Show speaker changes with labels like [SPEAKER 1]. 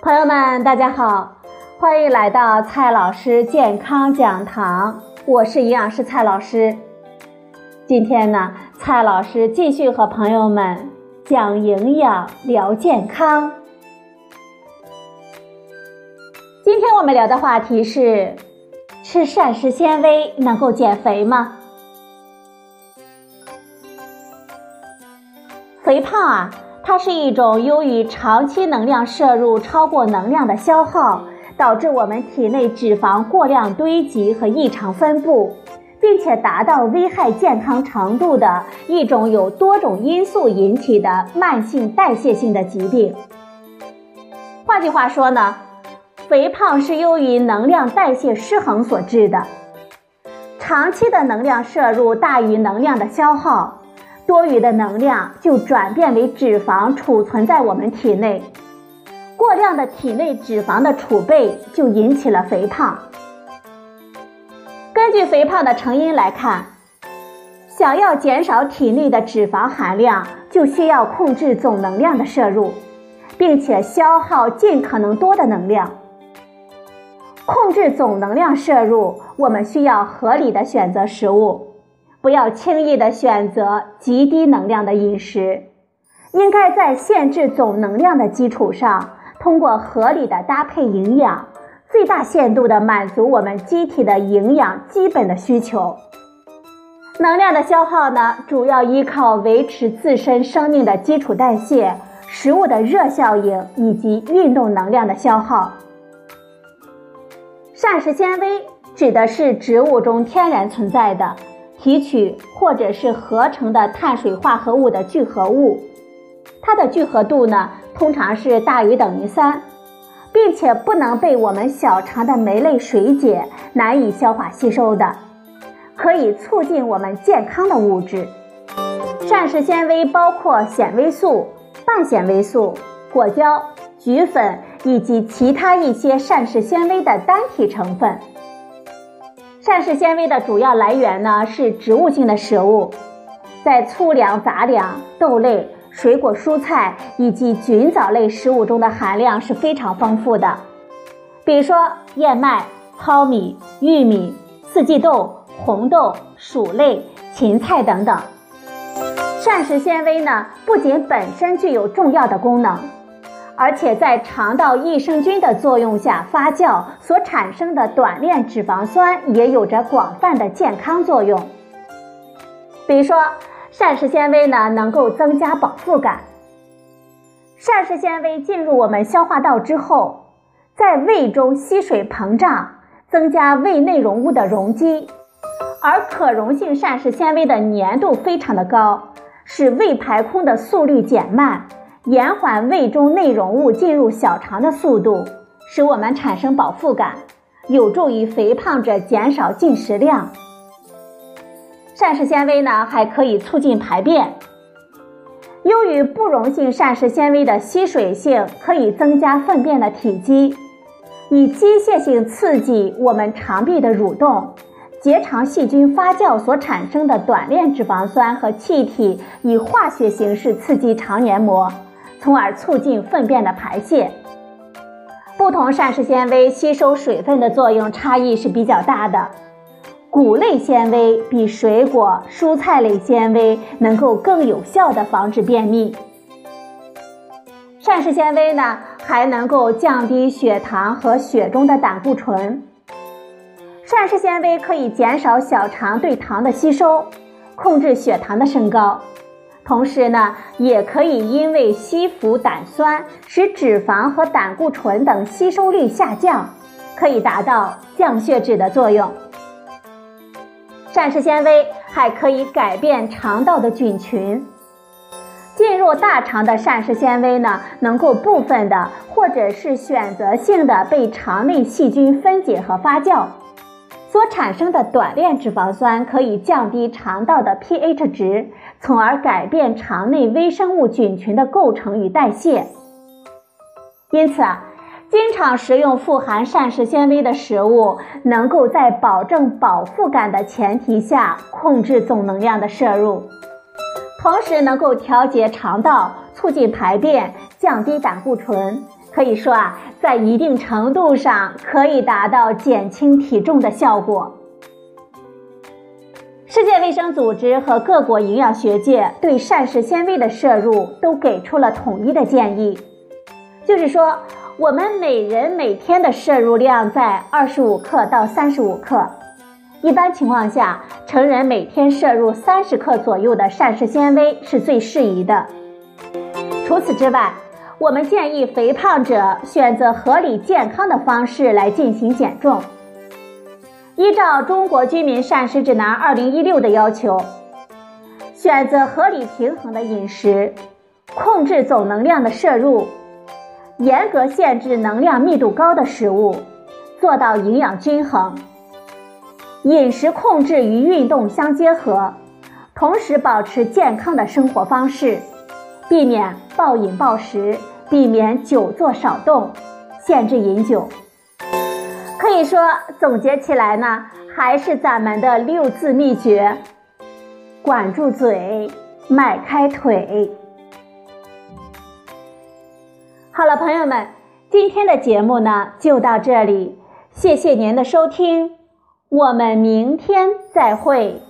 [SPEAKER 1] 朋友们，大家好，欢迎来到蔡老师健康讲堂，我是营养师蔡老师。今天呢，蔡老师继续和朋友们讲营养、聊健康。今天我们聊的话题是：吃膳食纤维能够减肥吗？肥胖啊，它是一种由于长期能量摄入超过能量的消耗，导致我们体内脂肪过量堆积和异常分布，并且达到危害健康程度的一种由多种因素引起的慢性代谢性的疾病。换句话说呢，肥胖是由于能量代谢失衡所致的，长期的能量摄入大于能量的消耗。多余的能量就转变为脂肪储存在我们体内，过量的体内脂肪的储备就引起了肥胖。根据肥胖的成因来看，想要减少体内的脂肪含量，就需要控制总能量的摄入，并且消耗尽可能多的能量。控制总能量摄入，我们需要合理的选择食物。不要轻易的选择极低能量的饮食，应该在限制总能量的基础上，通过合理的搭配营养，最大限度的满足我们机体的营养基本的需求。能量的消耗呢，主要依靠维持自身生命的基础代谢、食物的热效应以及运动能量的消耗。膳食纤维指的是植物中天然存在的。提取或者是合成的碳水化合物的聚合物，它的聚合度呢通常是大于等于三，并且不能被我们小肠的酶类水解，难以消化吸收的，可以促进我们健康的物质。膳食纤维包括纤维素、半纤维素、果胶、菊粉以及其他一些膳食纤维的单体成分。膳食纤维的主要来源呢是植物性的食物，在粗粮、杂粮、豆类、水果、蔬菜以及菌藻类食物中的含量是非常丰富的，比如说燕麦、糙米、玉米、四季豆、红豆、薯类、芹菜等等。膳食纤维呢不仅本身具有重要的功能。而且在肠道益生菌的作用下发酵所产生的短链脂肪酸也有着广泛的健康作用。比如说，膳食纤维呢能够增加饱腹感。膳食纤维进入我们消化道之后，在胃中吸水膨胀，增加胃内容物的容积，而可溶性膳食纤维的粘度非常的高，使胃排空的速率减慢。延缓胃中内容物进入小肠的速度，使我们产生饱腹感，有助于肥胖者减少进食量。膳食纤维呢，还可以促进排便。由于不溶性膳食纤维的吸水性，可以增加粪便的体积，以机械性刺激我们肠壁的蠕动，结肠细菌发酵所产生的短链脂肪酸和气体，以化学形式刺激肠黏膜。从而促进粪便的排泄。不同膳食纤维吸收水分的作用差异是比较大的。谷类纤维比水果、蔬菜类纤维能够更有效的防止便秘。膳食纤维呢，还能够降低血糖和血中的胆固醇。膳食纤维可以减少小肠对糖的吸收，控制血糖的升高。同时呢，也可以因为吸附胆酸，使脂肪和胆固醇等吸收率下降，可以达到降血脂的作用。膳食纤维还可以改变肠道的菌群，进入大肠的膳食纤维呢，能够部分的或者是选择性的被肠内细菌分解和发酵，所产生的短链脂肪酸可以降低肠道的 pH 值。从而改变肠内微生物菌群的构成与代谢。因此啊，经常食用富含膳食纤维的食物，能够在保证饱腹感的前提下控制总能量的摄入，同时能够调节肠道，促进排便，降低胆固醇，可以说啊，在一定程度上可以达到减轻体重的效果。世界卫生组织和各国营养学界对膳食纤维的摄入都给出了统一的建议，就是说，我们每人每天的摄入量在二十五克到三十五克，一般情况下，成人每天摄入三十克左右的膳食纤维是最适宜的。除此之外，我们建议肥胖者选择合理健康的方式来进行减重。依照《中国居民膳食指南（二零一六）》的要求，选择合理平衡的饮食，控制总能量的摄入，严格限制能量密度高的食物，做到营养均衡。饮食控制与运动相结合，同时保持健康的生活方式，避免暴饮暴食，避免久坐少动，限制饮酒。可以说，总结起来呢，还是咱们的六字秘诀：管住嘴，迈开腿。好了，朋友们，今天的节目呢就到这里，谢谢您的收听，我们明天再会。